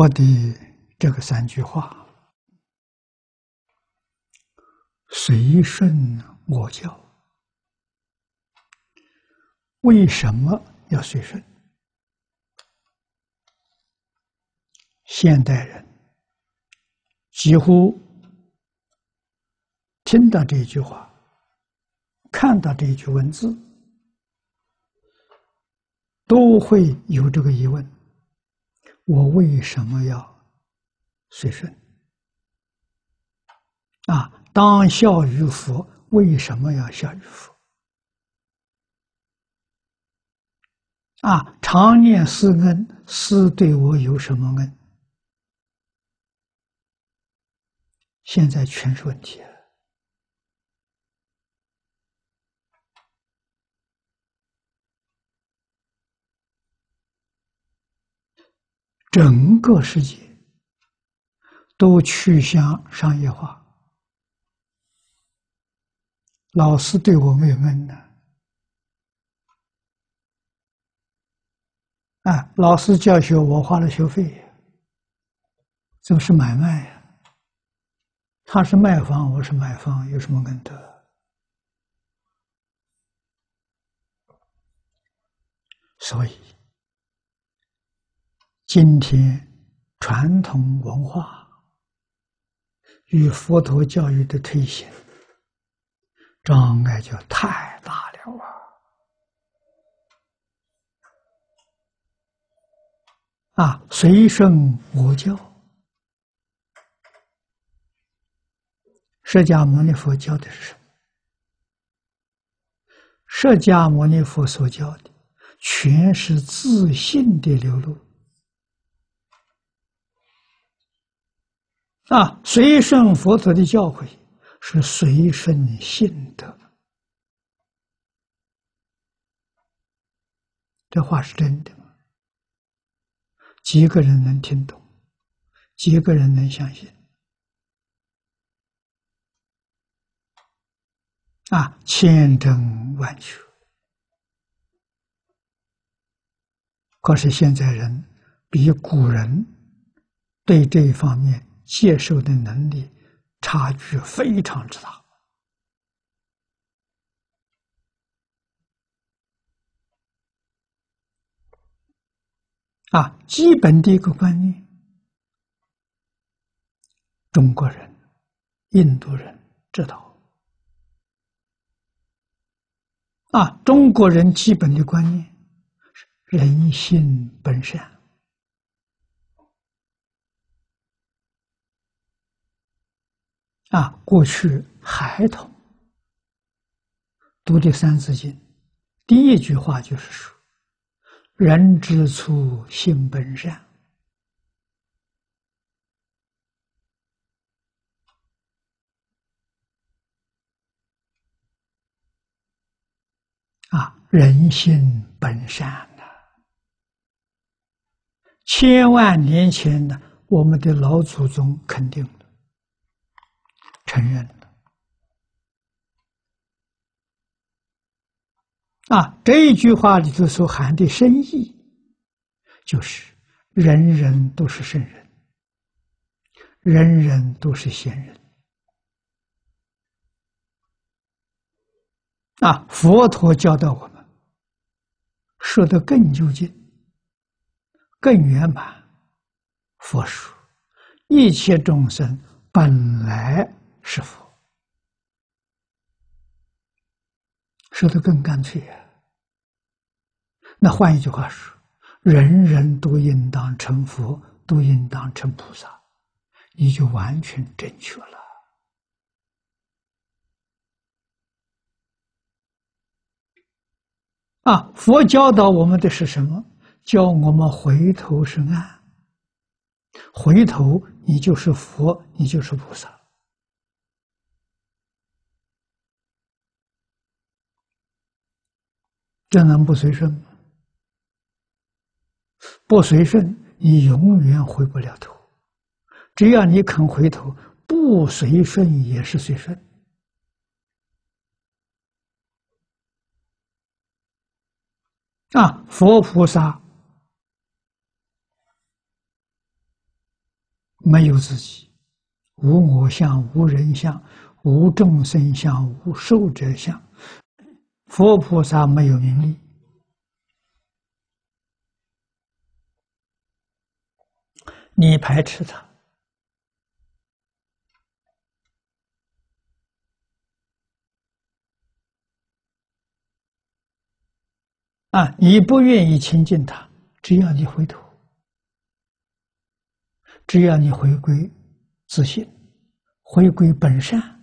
佛的这个三句话：“随顺我教。”为什么要随顺？现代人几乎听到这句话，看到这一句文字，都会有这个疑问：我为什么要随顺？啊，当孝于佛，为什么要孝于佛？啊，常念师恩，师对我有什么恩？现在全是问题。整个世界都趋向商业化，老师对我没有恩呢。啊，老师教学，我花了学费，这是买卖呀。他是卖方，我是买方，有什么恩德？所以，今天传统文化与佛陀教育的推行障碍就太大了啊！啊，随顺我教，释迦牟尼佛教的是什么？释迦牟尼佛所教的，全是自信的流露。啊，随顺佛陀的教诲，是随顺性德。这话是真的。几个人能听懂？几个人能相信？啊，千真万确。可是现在人比古人对这一方面接受的能力差距非常之大。啊，基本的一个观念，中国人、印度人知道。啊，中国人基本的观念是人性本善。啊，过去孩童读的《三字经》，第一句话就是说。人之初，性本善。啊，人性本善呐！千万年前的我们的老祖宗肯定，承认。啊，这一句话里头所含的深意，就是人人都是圣人，人人都是贤人。啊，佛陀教导我们，说的更究竟、更圆满。佛说，一切众生本来是佛，说的更干脆呀。那换一句话说，人人都应当成佛，都应当成菩萨，你就完全正确了。啊，佛教导我们的是什么？教我们回头是岸，回头你就是佛，你就是菩萨，这能不随顺吗？不随顺，你永远回不了头。只要你肯回头，不随顺也是随顺。啊，佛菩萨没有自己，无我相，无人相，无众生相，无寿者相。佛菩萨没有名利，你排斥他啊！你不愿意亲近他，只要你回头，只要你回归自信，回归本善。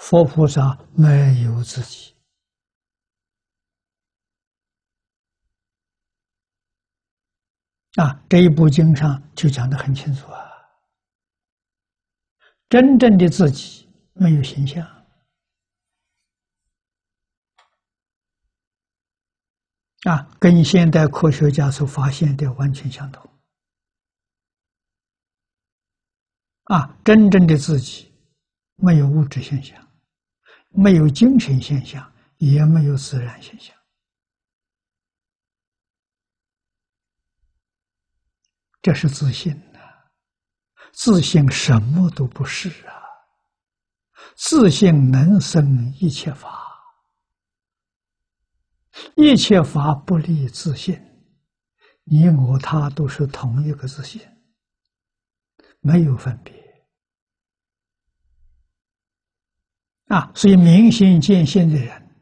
佛菩萨没有自己啊！这一部经上就讲的很清楚啊。真正的自己没有形象啊，跟现代科学家所发现的完全相同啊！真正的自己没有物质现象。没有精神现象，也没有自然现象，这是自信呐。自信什么都不是啊，自信能生一切法，一切法不离自信，你我他都是同一个自信，没有分别。啊，所以明心见性的人，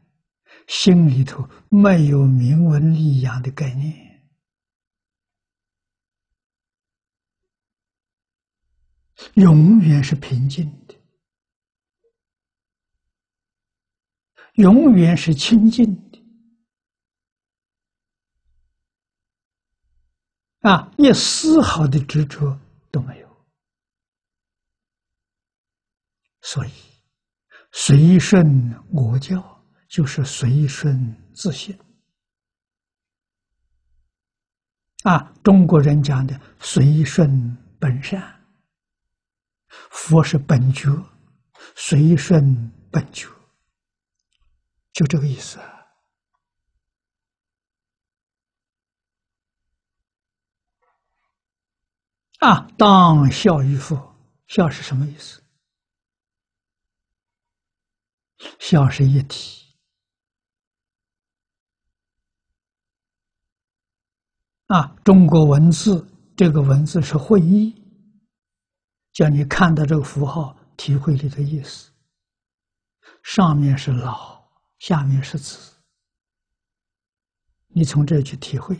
心里头没有名闻利养的概念，永远是平静的，永远是清净的，啊，一丝毫的执着都没有，所以。随顺我教，就是随顺自信。啊，中国人讲的随顺本善，佛是本觉，随顺本觉，就这个意思。啊，当孝于父，孝是什么意思？孝是一体啊！中国文字这个文字是会意，叫你看到这个符号，体会里的意思。上面是老，下面是子，你从这去体会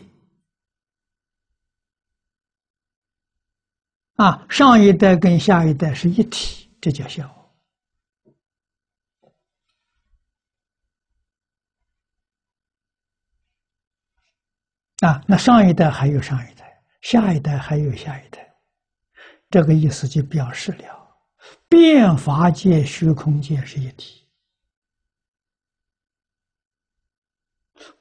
啊！上一代跟下一代是一体，这叫孝。啊，那上一代还有上一代，下一代还有下一代，这个意思就表示了，变法界、虚空界是一体，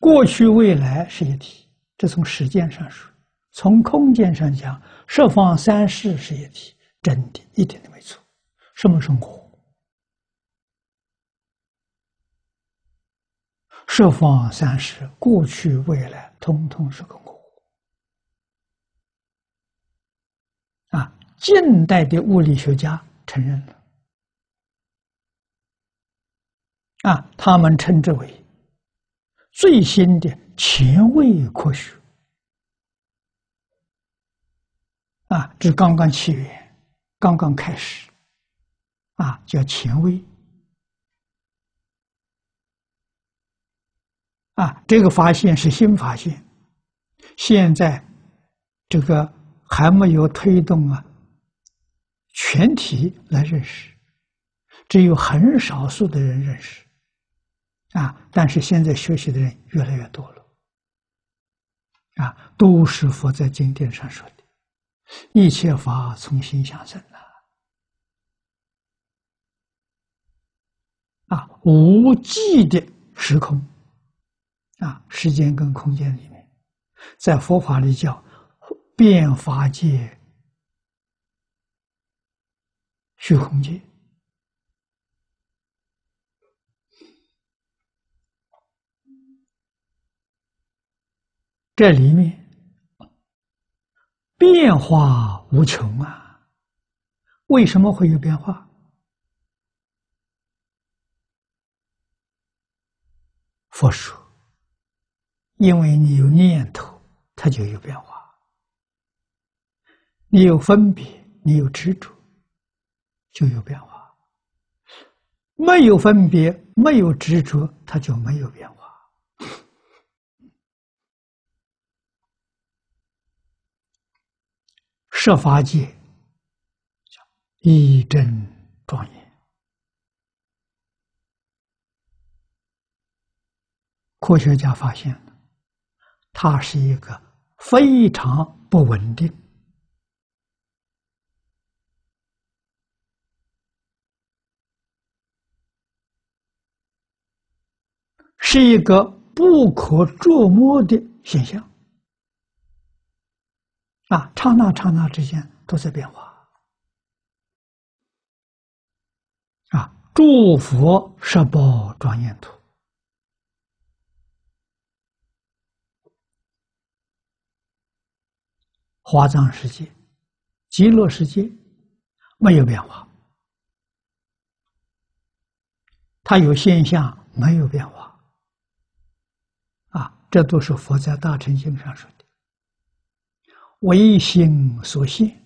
过去、未来是一体。这从时间上说，从空间上讲，十方三世是一体，真的，一点都没错。什么生活？十方三世，过去、未来。通通是个我啊！近代的物理学家承认了。啊，他们称之为最新的前卫科学。啊，这刚刚起源，刚刚开始。啊，叫前卫。啊，这个发现是新发现，现在这个还没有推动啊，全体来认识，只有很少数的人认识，啊，但是现在学习的人越来越多了，啊，都是佛在经典上说的，一切法从心想生啊，啊，无际的时空。啊，时间跟空间里面，在佛法里叫变法界、虚空界，这里面变化无穷啊！为什么会有变化？佛说：“因为你有念头，它就有变化；你有分别，你有执着，就有变化。没有分别，没有执着，它就没有变化。”设法界一真庄严，科学家发现，它是一个非常不稳定，是一个不可捉摸的现象。啊，刹那刹那之间都在变化。啊，诸佛十宝庄严图，华藏世界、极乐世界没有变化，它有现象，没有变化。啊，这都是佛在大乘经上说的。唯心所现，